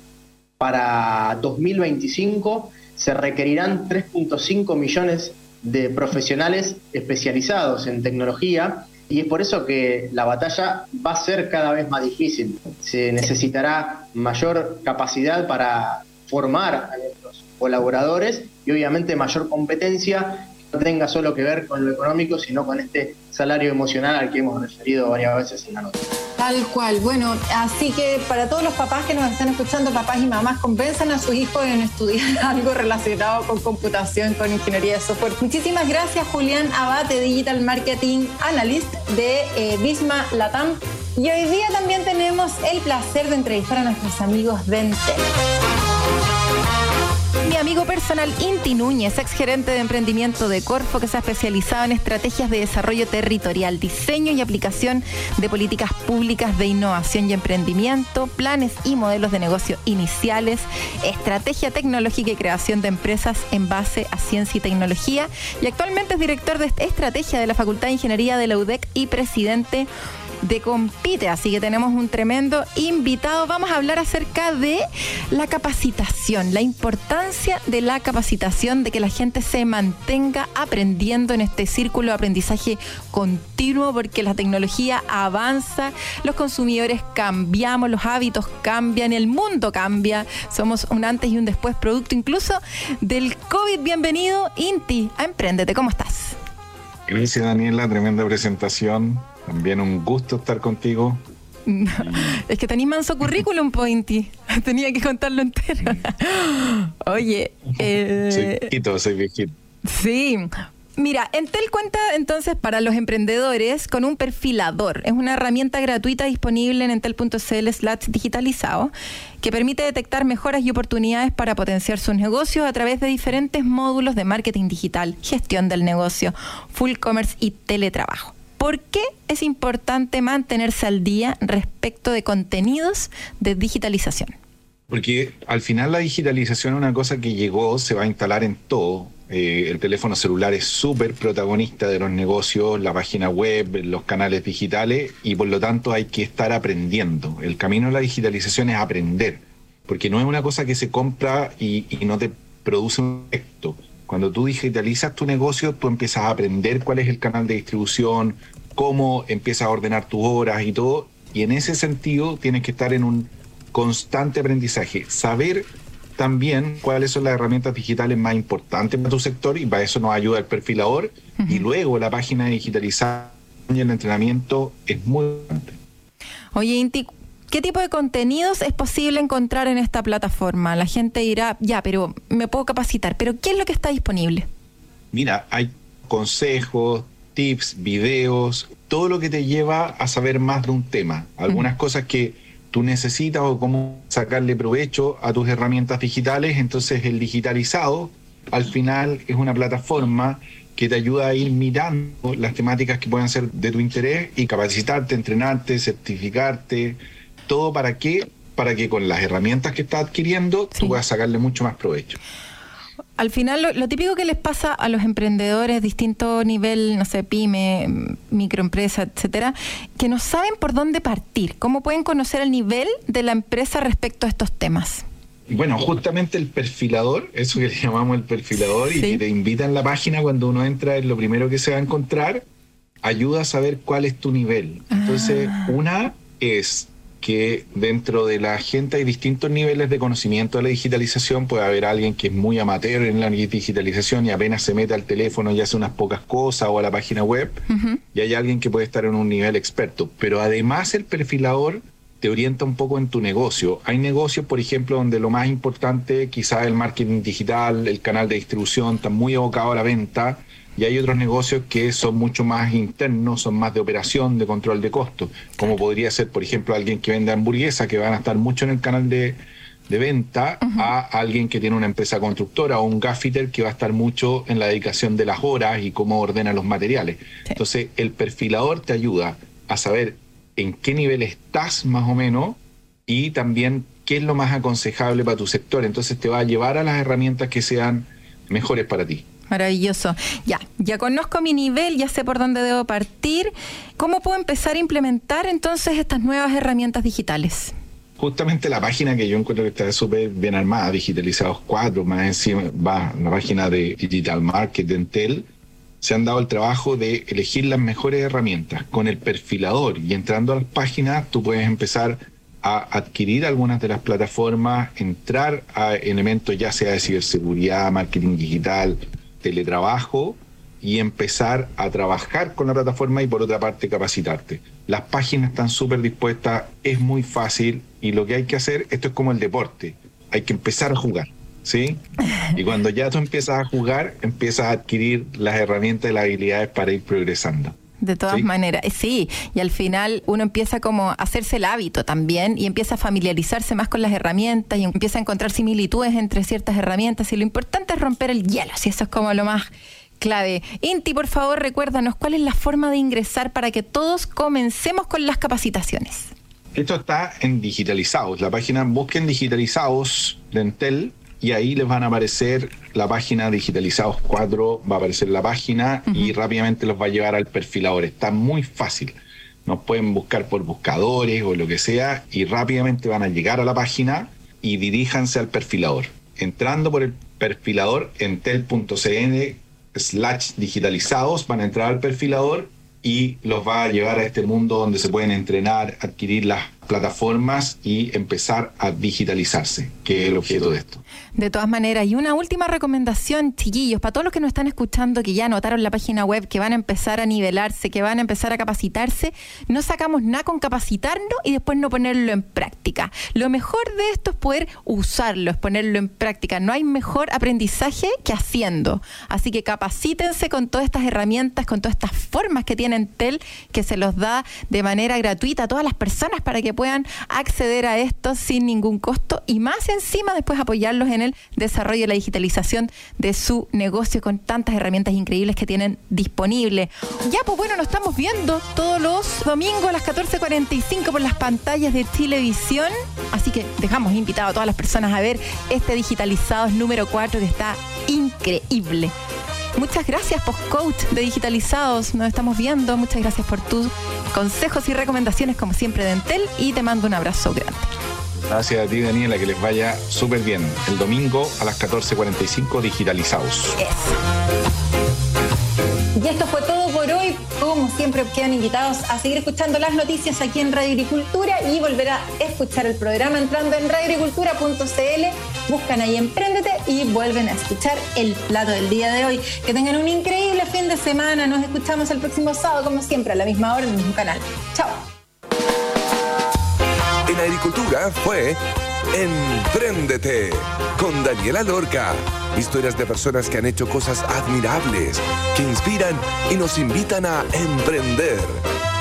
Speaker 6: para 2025 se requerirán 3.5 millones de profesionales especializados en tecnología y es por eso que la batalla va a ser cada vez más difícil. Se necesitará mayor capacidad para formar a nuestros colaboradores y obviamente mayor competencia no tenga solo que ver con lo económico, sino con este salario emocional al que hemos referido varias veces en la nota.
Speaker 2: Tal cual. Bueno, así que para todos los papás que nos están escuchando, papás y mamás, convenzan a sus hijos en estudiar algo relacionado con computación, con ingeniería de software. Muchísimas gracias, Julián Abate, Digital Marketing Analyst de eh, Latam. Y hoy día también tenemos el placer de entrevistar a nuestros amigos de. Mi amigo personal Inti Núñez, ex gerente de emprendimiento de Corfo, que se ha especializado en estrategias de desarrollo territorial, diseño y aplicación de políticas públicas de innovación y emprendimiento, planes y modelos de negocio iniciales, estrategia tecnológica y creación de empresas en base a ciencia y tecnología. Y actualmente es director de estrategia de la Facultad de Ingeniería de la UDEC y presidente de Compite. Así que tenemos un tremendo invitado. Vamos a hablar acerca de la capacitación, la importancia de la capacitación, de que la gente se mantenga aprendiendo en este círculo de aprendizaje continuo, porque la tecnología avanza, los consumidores cambiamos, los hábitos cambian, el mundo cambia. Somos un antes y un después producto incluso del COVID. Bienvenido, Inti, a Emprendete. ¿Cómo estás?
Speaker 7: Gracias, Daniela. Tremenda presentación. También un gusto estar contigo.
Speaker 2: Es que tenéis manso currículum, Pointy. Tenía que contarlo entero. Oye.
Speaker 7: Eh, soy viejito, soy viejito.
Speaker 2: Sí. Mira, Entel cuenta entonces para los emprendedores con un perfilador. Es una herramienta gratuita disponible en entel.cl slash digitalizado que permite detectar mejoras y oportunidades para potenciar sus negocios a través de diferentes módulos de marketing digital, gestión del negocio, full commerce y teletrabajo. ¿Por qué es importante mantenerse al día respecto de contenidos de digitalización?
Speaker 7: Porque al final la digitalización es una cosa que llegó, se va a instalar en todo. Eh, el teléfono celular es súper protagonista de los negocios, la página web, los canales digitales y por lo tanto hay que estar aprendiendo. El camino de la digitalización es aprender, porque no es una cosa que se compra y, y no te produce un efecto cuando tú digitalizas tu negocio, tú empiezas a aprender cuál es el canal de distribución, cómo empiezas a ordenar tus horas y todo. Y en ese sentido tienes que estar en un constante aprendizaje. Saber también cuáles son las herramientas digitales más importantes para tu sector y para eso nos ayuda el perfilador. Y luego la página de digitalización y el entrenamiento es muy importante.
Speaker 2: Oye, Inti, ¿Qué tipo de contenidos es posible encontrar en esta plataforma? La gente dirá, ya, pero me puedo capacitar, pero ¿qué es lo que está disponible?
Speaker 7: Mira, hay consejos, tips, videos, todo lo que te lleva a saber más de un tema. Algunas cosas que tú necesitas o cómo sacarle provecho a tus herramientas digitales. Entonces el digitalizado al final es una plataforma que te ayuda a ir mirando las temáticas que puedan ser de tu interés y capacitarte, entrenarte, certificarte todo para qué? Para que con las herramientas que estás adquiriendo tú puedas sacarle mucho más provecho.
Speaker 2: Al final, lo, típico que les pasa a los emprendedores, distinto nivel, no sé, pyme, microempresa, etcétera, que no saben por dónde partir. ¿Cómo pueden conocer el nivel de la empresa respecto a estos temas?
Speaker 7: Bueno, justamente el perfilador, eso que le llamamos el perfilador, y que te invita en la página cuando uno entra, es lo primero que se va a encontrar, ayuda a saber cuál es tu nivel. Entonces, ah. una es que dentro de la gente hay distintos niveles de conocimiento de la digitalización. Puede haber alguien que es muy amateur en la digitalización y apenas se mete al teléfono y hace unas pocas cosas o a la página web. Y hay alguien que puede estar en un nivel experto. Pero además el perfilador te orienta un poco en tu negocio. Hay negocios, por ejemplo, donde lo más importante, quizás el marketing digital, el canal de distribución, está muy abocado a la venta y hay otros negocios que son mucho más internos, son más de operación, de control de costos, como podría ser, por ejemplo, alguien que vende hamburguesas, que van a estar mucho en el canal de, venta, a alguien que tiene una empresa constructora o un gaffiter que va a estar mucho en la dedicación de las horas y cómo ordena los materiales. Entonces, el perfilador te ayuda a saber en qué nivel estás más o menos y también qué es lo más aconsejable para tu sector. Entonces, te va a llevar a las herramientas que sean mejores para ti.
Speaker 2: Maravilloso. Ya, ya conozco mi nivel, ya sé por dónde debo partir. ¿Cómo puedo empezar a implementar entonces estas nuevas herramientas digitales?
Speaker 7: Justamente la página que yo encuentro que está súper bien armada, Digitalizados 4, más encima va la página de Digital Market de Entel, se han dado el trabajo de elegir las mejores herramientas con el perfilador y entrando a las páginas tú puedes empezar a adquirir algunas de las plataformas, entrar a elementos ya sea de ciberseguridad, marketing digital, teletrabajo y empezar a trabajar con la plataforma y por otra parte capacitarte. Las páginas están súper dispuestas, es muy fácil y lo que hay que hacer, esto es como el deporte, hay que empezar a jugar. ¿Sí? Y cuando ya tú empiezas a jugar, empiezas a adquirir las herramientas y las habilidades para ir progresando.
Speaker 2: De todas maneras, eh, sí, y al final uno empieza como a hacerse el hábito también y empieza a familiarizarse más con las herramientas y empieza a encontrar similitudes entre ciertas herramientas y lo importante es romper el hielo, si eso es como lo más clave. Inti, por favor, recuérdanos cuál es la forma de ingresar para que todos comencemos con las capacitaciones.
Speaker 7: Esto está en digitalizados. La página busquen digitalizados de Entel y ahí les van a aparecer la página digitalizados 4, va a aparecer la página y rápidamente los va a llevar al perfilador. Está muy fácil. Nos pueden buscar por buscadores o lo que sea y rápidamente van a llegar a la página y diríjanse al perfilador. Entrando por el perfilador entel.cn slash digitalizados, van a entrar al perfilador y los va a llevar a este mundo donde se pueden entrenar, adquirir las plataformas y empezar a digitalizarse, que es el objeto de esto.
Speaker 2: De todas maneras, y una última recomendación, chiquillos, para todos los que nos están escuchando, que ya anotaron la página web, que van a empezar a nivelarse, que van a empezar a capacitarse, no sacamos nada con capacitarnos y después no ponerlo en práctica. Lo mejor de esto es poder usarlo, es ponerlo en práctica. No hay mejor aprendizaje que haciendo. Así que capacítense con todas estas herramientas, con todas estas formas que tiene TEL, que se los da de manera gratuita a todas las personas para que puedan acceder a esto sin ningún costo y más encima después apoyarlos en el desarrollo y la digitalización de su negocio con tantas herramientas increíbles que tienen disponibles. Ya, pues bueno, nos estamos viendo todos los domingos a las 14.45 por las pantallas de televisión. Así que dejamos invitado a todas las personas a ver este Digitalizados número 4 que está increíble. Muchas gracias, post-coach de Digitalizados. Nos estamos viendo. Muchas gracias por tus consejos y recomendaciones, como siempre, de Entel. Y te mando un abrazo grande.
Speaker 7: Gracias a ti, Daniela, que les vaya súper bien. El domingo a las 14.45, Digitalizados.
Speaker 2: Y esto fue todo Como siempre, quedan invitados a seguir escuchando las noticias aquí en Radio Agricultura y volver a escuchar el programa entrando en radioagricultura.cl. Buscan ahí Emprendete y vuelven a escuchar el plato del día de hoy. Que tengan un increíble fin de semana. Nos escuchamos el próximo sábado, como siempre, a la misma hora en el mismo canal. Chao.
Speaker 1: En Agricultura fue Emprendete con Daniela Lorca. Historias de personas que han hecho cosas admirables, que inspiran y nos invitan a emprender.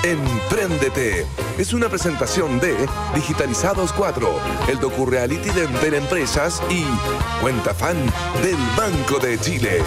Speaker 1: Empréndete es una presentación de Digitalizados 4, el docu-reality de Enter Empresas y Cuenta Fan del Banco de Chile.